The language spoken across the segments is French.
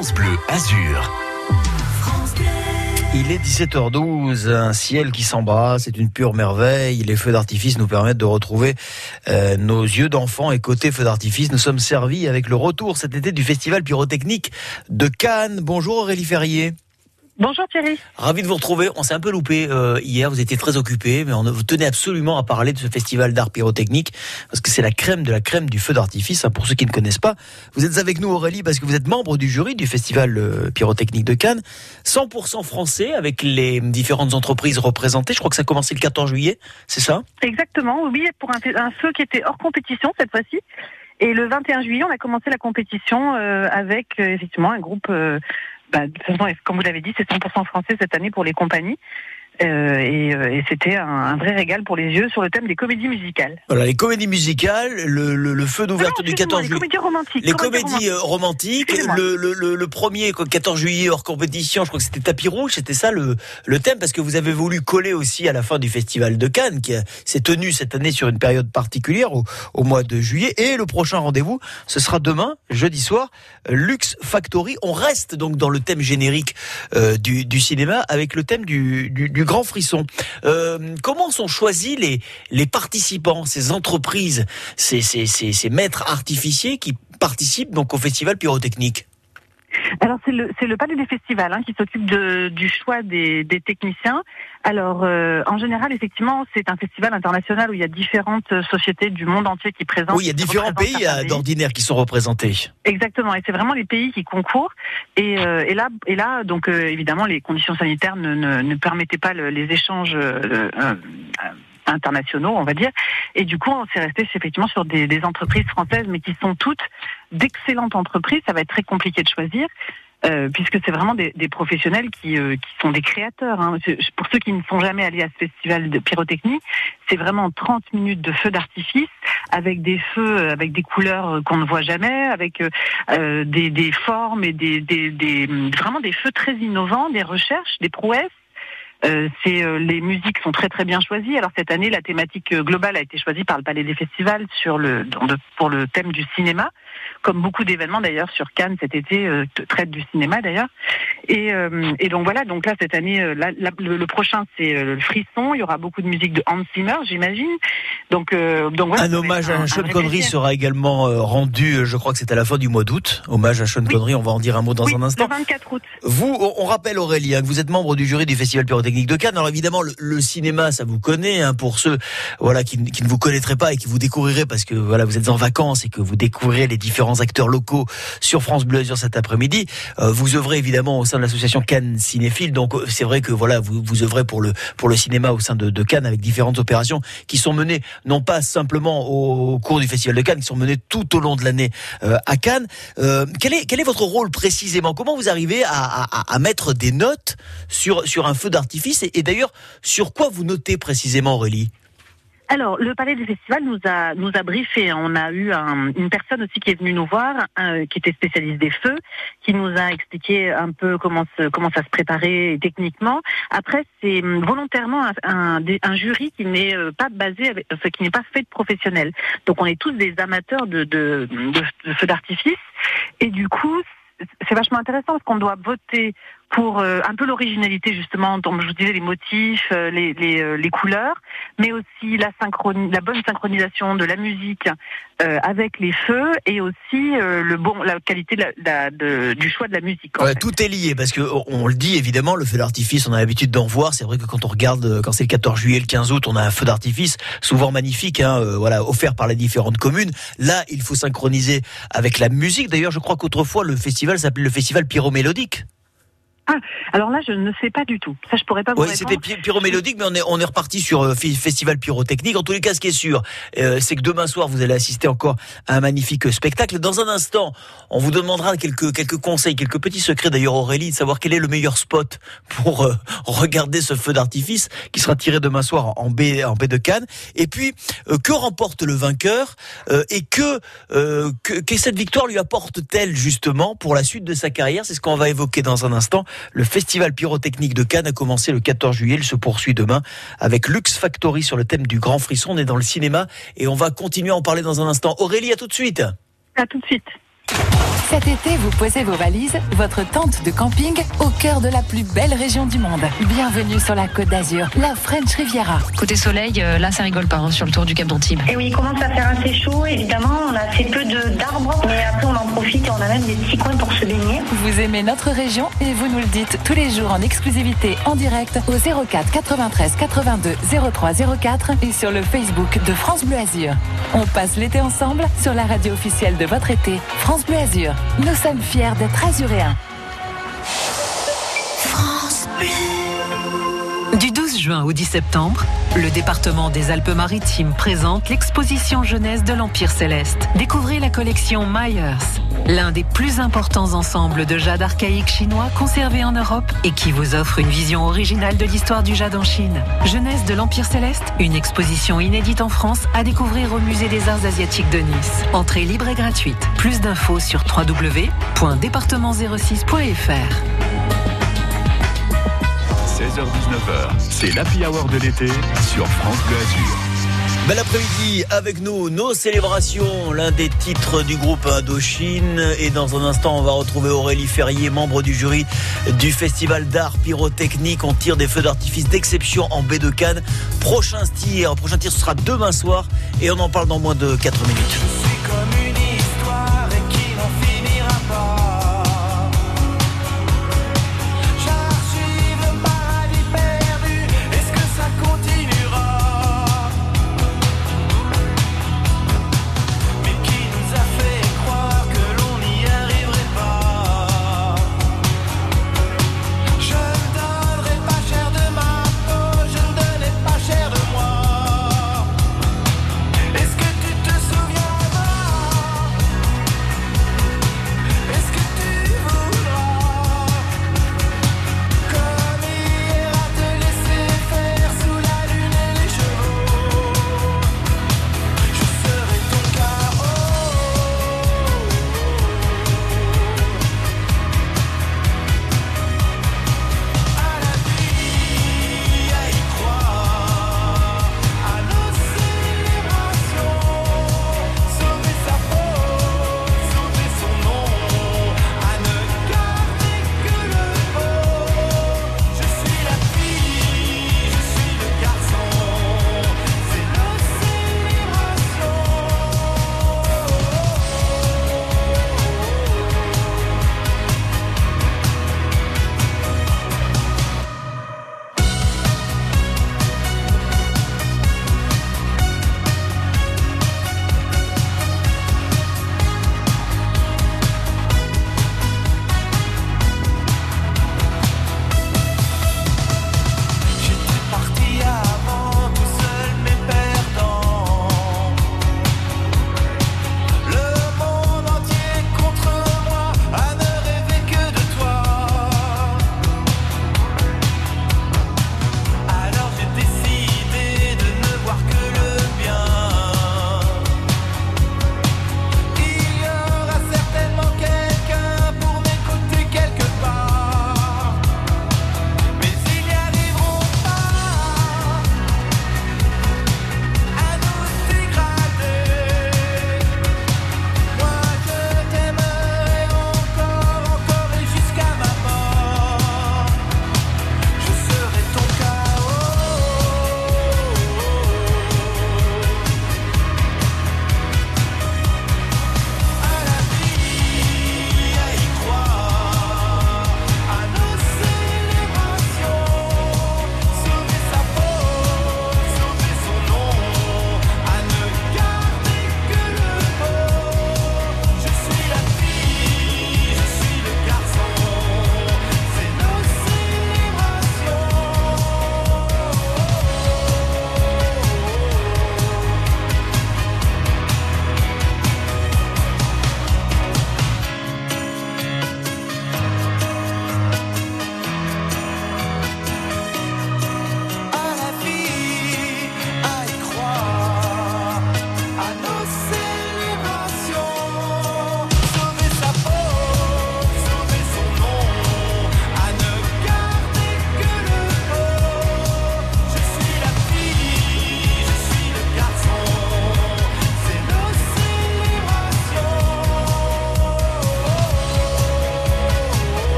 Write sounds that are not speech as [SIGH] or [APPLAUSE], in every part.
France Bleu Azur. Il est 17h12, un ciel qui s'embrasse, c'est une pure merveille. Les feux d'artifice nous permettent de retrouver euh, nos yeux d'enfant et côté feux d'artifice, nous sommes servis avec le retour cet été du festival pyrotechnique de Cannes. Bonjour Aurélie Ferrier. Bonjour Thierry. Ravi de vous retrouver. On s'est un peu loupé euh, hier, vous étiez très occupé, mais on vous tenait absolument à parler de ce festival d'art pyrotechnique parce que c'est la crème de la crème du feu d'artifice. Hein, pour ceux qui ne connaissent pas, vous êtes avec nous Aurélie parce que vous êtes membre du jury du festival euh, pyrotechnique de Cannes, 100% français avec les différentes entreprises représentées. Je crois que ça a commencé le 14 juillet, c'est ça? Exactement. Oui, pour un, un feu qui était hors compétition cette fois-ci. Et le 21 juillet, on a commencé la compétition euh, avec euh, effectivement un groupe euh, bah, de toute façon, comme vous l'avez dit, c'est 100% français cette année pour les compagnies. Euh, et, euh, et c'était un, un, vrai régal pour les yeux sur le thème des comédies musicales. Voilà, les comédies musicales, le, le, le feu d'ouverture du 14 juillet. Les comédies romantiques. Les comédies romantiques. Le, le, premier 14 juillet hors compétition, je crois que c'était Tapis Rouge, c'était ça le, le thème, parce que vous avez voulu coller aussi à la fin du festival de Cannes, qui s'est tenu cette année sur une période particulière, au, au mois de juillet. Et le prochain rendez-vous, ce sera demain, jeudi soir, Lux Factory. On reste donc dans le thème générique euh, du, du, cinéma, avec le thème du, du, du grand frisson. Euh, comment sont choisis les, les participants, ces entreprises, ces, ces, ces, ces maîtres artificiers qui participent donc au festival pyrotechnique? Alors c'est le c'est le palais des festivals hein, qui s'occupe de, du choix des, des techniciens. Alors euh, en général effectivement c'est un festival international où il y a différentes sociétés du monde entier qui présentent. Oui il y a différents pays d'ordinaire qui sont représentés. Exactement et c'est vraiment les pays qui concourent et, euh, et là et là donc euh, évidemment les conditions sanitaires ne, ne, ne permettaient pas le, les échanges internationaux, on va dire. Et du coup, on s'est resté effectivement sur des, entreprises françaises, mais qui sont toutes d'excellentes entreprises. Ça va être très compliqué de choisir. Euh, puisque c'est vraiment des, professionnels qui, euh, qui sont des créateurs. Hein. Pour ceux qui ne sont jamais allés à ce festival de pyrotechnie, c'est vraiment 30 minutes de feux d'artifice avec des feux, avec des couleurs qu'on ne voit jamais, avec euh, des, formes et des, des, des, vraiment des feux très innovants, des recherches, des prouesses. Euh, c'est euh, les musiques sont très très bien choisies. Alors cette année, la thématique globale a été choisie par le Palais des Festivals sur le pour le thème du cinéma, comme beaucoup d'événements d'ailleurs sur Cannes cet été euh, traitent du cinéma d'ailleurs. Et, euh, et, donc voilà, donc là cette année, la, le, le, prochain c'est le frisson. Il y aura beaucoup de musique de Hans Zimmer, j'imagine. Donc, donc voilà, un hommage à Sean Connery sera également rendu. Je crois que c'est à la fin du mois d'août. Hommage à Sean oui. Connery. On va en dire un mot dans oui, un instant. Le 24 août. Vous, on rappelle Aurélie, hein, que vous êtes membre du jury du Festival Pyrotechnique de Cannes. Alors évidemment, le, le cinéma, ça vous connaît. Hein, pour ceux, voilà, qui, qui, ne vous connaîtraient pas et qui vous découvrirez parce que voilà, vous êtes en vacances et que vous découvrirez les différents acteurs locaux sur France Bleu Azur cet après-midi. Euh, vous œuvrez évidemment au sein de l'association Cannes Cinéphile. Donc c'est vrai que voilà, vous vous œuvrez pour le pour le cinéma au sein de, Cannes avec différentes opérations qui sont menées non pas simplement au, cours du Festival de Cannes, qui sont menées tout au long de l'année euh, à Cannes. Euh, quel est quel est votre rôle précisément? Comment vous arrivez à, à, à mettre des notes sur sur un feu d'artifice? Et, et d'ailleurs, sur quoi vous notez précisément, Aurélie? Alors, le Palais du Festival nous a nous a briefé. On a eu un, une personne aussi qui est venue nous voir, qui était spécialiste des feux, qui nous a expliqué un peu comment se, comment ça se préparait techniquement. Après, c'est volontairement un, un, jury qui n'est pas basé, avec, enfin, qui n'est pas fait de professionnels. Donc, on est tous des amateurs de de, de, de feux d'artifice, et du coup, c'est vachement intéressant parce qu'on doit voter pour euh, un peu l'originalité justement, donc je vous disais les motifs, euh, les, les, euh, les, couleurs, mais aussi la, la bonne synchronisation de la musique euh, avec les feux et aussi euh, le bon, la qualité de la, de, du choix de la musique. Ouais, tout est lié parce que on le dit évidemment, le feu d'artifice, on a l'habitude d'en voir. C'est vrai que quand on regarde, quand c'est le 14 juillet, le 15 août, on a un feu d'artifice souvent magnifique, hein, voilà, offert par les différentes communes. Là, il faut synchroniser avec la musique. D'ailleurs, je crois qu'autrefois le festival s'appelait le festival pyromélodique. Ah, alors là, je ne sais pas du tout. Ça, je pourrais pas vous Oui, c'était pyromélodique, mais on est, on est reparti sur euh, festival pyrotechnique. En tous les cas, ce qui est sûr, euh, c'est que demain soir, vous allez assister encore à un magnifique spectacle. Dans un instant, on vous demandera quelques, quelques conseils, quelques petits secrets d'ailleurs, Aurélie, de savoir quel est le meilleur spot pour euh, [LAUGHS] regarder ce feu d'artifice qui sera tiré demain soir en baie, en baie de Cannes. Et puis, euh, que remporte le vainqueur euh, et que, que, que cette victoire lui apporte-t-elle justement pour la suite de sa carrière? C'est ce qu'on va évoquer dans un instant. Le festival pyrotechnique de Cannes a commencé le 14 juillet. Il se poursuit demain avec Lux Factory sur le thème du grand frisson. On est dans le cinéma et on va continuer à en parler dans un instant. Aurélie, à tout de suite. À tout de suite. Cet été, vous posez vos valises, votre tente de camping au cœur de la plus belle région du monde. Bienvenue sur la Côte d'Azur, la French Riviera. Côté soleil, euh, là ça rigole pas hein, sur le tour du Cap d'Antibes. Et oui, il commence à faire assez chaud, évidemment, on a assez peu d'arbres, mais après on en profite et on a même des petits coins pour se baigner. Vous aimez notre région et vous nous le dites tous les jours en exclusivité en direct au 04 93 82 03 04 et sur le Facebook de France Bleu Azur. On passe l'été ensemble sur la radio officielle de votre été, France Bleu Azur. Nous sommes fiers d'être azuréens. France. Du 12 juin au 10 septembre, le département des Alpes-Maritimes présente l'exposition jeunesse de l'Empire céleste. Découvrez la collection Myers, l'un des plus importants ensembles de jade archaïque chinois conservés en Europe et qui vous offre une vision originale de l'histoire du jade en Chine. Jeunesse de l'Empire céleste, une exposition inédite en France à découvrir au musée des arts asiatiques de Nice. Entrée libre et gratuite. Plus d'infos sur www.département06.fr. 16h-19h, c'est l'Happy Hour de l'été sur France Bleu Azur. Bel après-midi avec nous, nos célébrations, l'un des titres du groupe Indochine. Et dans un instant, on va retrouver Aurélie Ferrier, membre du jury du Festival d'art pyrotechnique. On tire des feux d'artifice d'exception en baie de Cannes. Prochain tir, prochain tir, ce sera demain soir. Et on en parle dans moins de 4 minutes.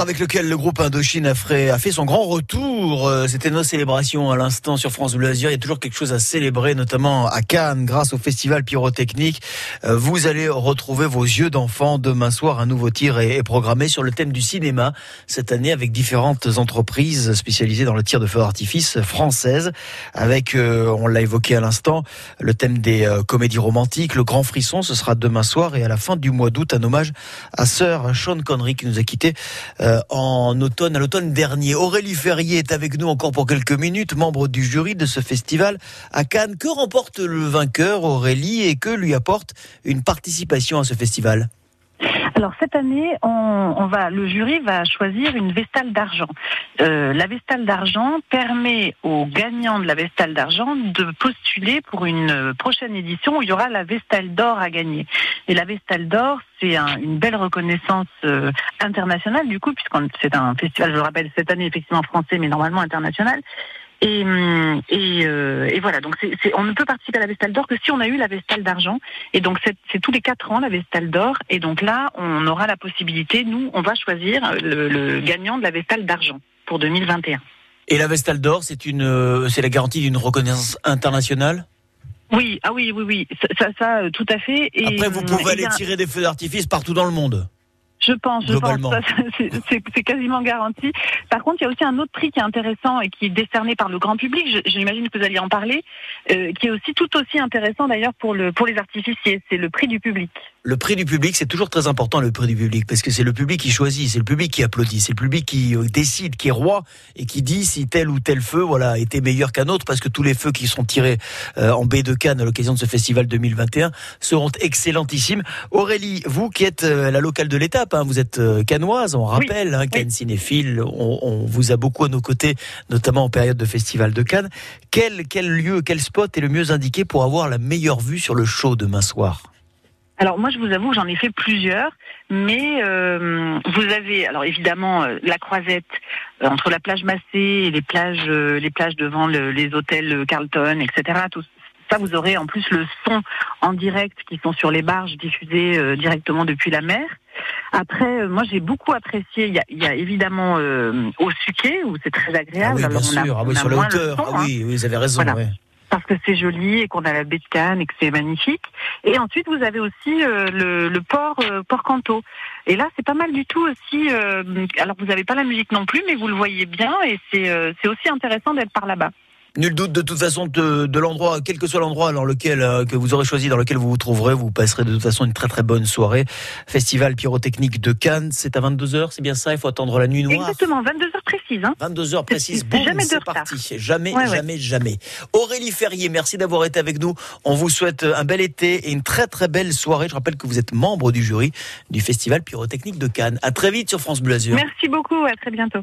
Avec lequel le groupe Indochine a fait, son grand retour. Euh, C'était nos célébrations à l'instant sur France Bleu Azur. Il y a toujours quelque chose à célébrer, notamment à Cannes, grâce au festival pyrotechnique. Euh, Vous allez retrouver vos yeux d'enfant demain soir. Un nouveau tir est, programmé sur le thème du cinéma cette année avec différentes entreprises spécialisées dans le tir de feu d'artifice françaises. Avec, euh, on l'a évoqué à l'instant, le thème des comédies romantiques, le grand frisson. Ce sera demain soir et à la fin du mois d'août, un hommage à sœur Sean Connery qui nous a quittés euh, en automne, à l'automne dernier. Aurélie Ferrier est avec nous encore pour quelques minutes, membre du jury de ce festival à Cannes. Que remporte le vainqueur, Aurélie, et que lui apporte une participation à ce festival? Alors cette année, on, on va, le jury va choisir une Vestale d'argent. Euh, la Vestale d'argent permet aux gagnants de la Vestale d'argent de postuler pour une prochaine édition où il y aura la Vestale d'or à gagner. Et la Vestale d'or, c'est un- une belle reconnaissance euh, internationale du coup, puisqu'on c'est un festival, je le rappelle, cette année effectivement français, mais normalement international. Et, hum, et, euh, et voilà, donc c'est c'est- on ne peut participer à la Vestale d'or que si on a eu la Vestale d'argent. Et donc c'est c'est tous les quatre ans la Vestale d'or. Et donc là, on aura la possibilité, nous, on va choisir le, le gagnant de la Vestale d'argent pour 2021. Et la Vestale d'Or, c'est une, c'est la garantie d'une reconnaissance internationale? Oui, ah oui, oui, oui, ça, ça, ça, euh, tout à fait. Et, Après, vous hum, pouvez eh aller tirer des feux d'artifice partout dans le monde. Je pense, je pense, c'est- quasiment garanti. Par contre, il y a aussi un autre prix qui est intéressant et qui est décerné par le grand public. Je- J'imagine que vous alliez en parler, euh, qui est aussi tout aussi intéressant d'ailleurs pour le pour les artificiers. C'est le prix du public. Le prix du public, c'est toujours très important, le prix du public, parce que c'est le public qui choisit, c'est le public qui applaudit, c'est le public qui euh, décide, qui est roi et qui dit si tel ou tel feu, voilà, été meilleur qu'un autre, parce que tous les feux qui sont tirés euh, en baie de Cannes à l'occasion de ce festival 2021 seront excellentissimes. Aurélie, vous qui êtes euh, la locale de l'étape, hein, vous êtes euh, cannoise, on rappelle, hein, Cannes cinéphile, on, on vous a beaucoup à nos côtés, notamment en période de festival de Cannes. Quel, quel lieu, quel spot est le mieux indiqué pour avoir la meilleure vue sur le show demain soir? Alors moi, je vous avoue, j'en ai fait plusieurs, mais euh, vous avez alors évidemment euh, la croisette euh, entre la plage Massé et les plages, euh, les plages devant le- les hôtels euh, Carlton, etc. Tout ça, vous aurez en plus le son en direct qui sont sur les barges diffusées euh, directement depuis la mer. Après, euh, moi j'ai beaucoup apprécié. Il y a, il y a évidemment euh, au Suquet où c'est très Ah agréable. oui, bien Alors, on a- sûr, ah oui, on a sur la hauteur. son, ah hein oui, oui, vous avez raison. Voilà. ouais. Parce que c'est joli et qu'on a la baie et que c'est magnifique. Et ensuite, vous avez aussi euh, le, le port euh, port Canto. Et là, c'est pas mal du tout aussi. euh, alors, vous n'avez pas la musique non plus, mais vous le voyez bien et c'est euh, c'est aussi intéressant d'être par là-bas. Nul doute de toute façon de, de l'endroit, quel que soit l'endroit dans lequel euh, que vous aurez choisi, dans lequel vous vous trouverez, vous passerez de toute façon une très très bonne soirée. Festival pyrotechnique de Cannes, c'est à 22h, c'est bien ça, il faut attendre la nuit noire. Exactement, 22 heures précises. Hein. 22h précise, boum, jamais c'est parti. Jamais, Ouais, ouais. jamais, jamais. Aurélie Ferrier, merci d'avoir été avec nous. On vous souhaite un bel été et une très très belle soirée. Je rappelle que vous êtes membre du jury du Festival pyrotechnique de Cannes. À très vite sur France Bleu Azur. Merci beaucoup, à très bientôt.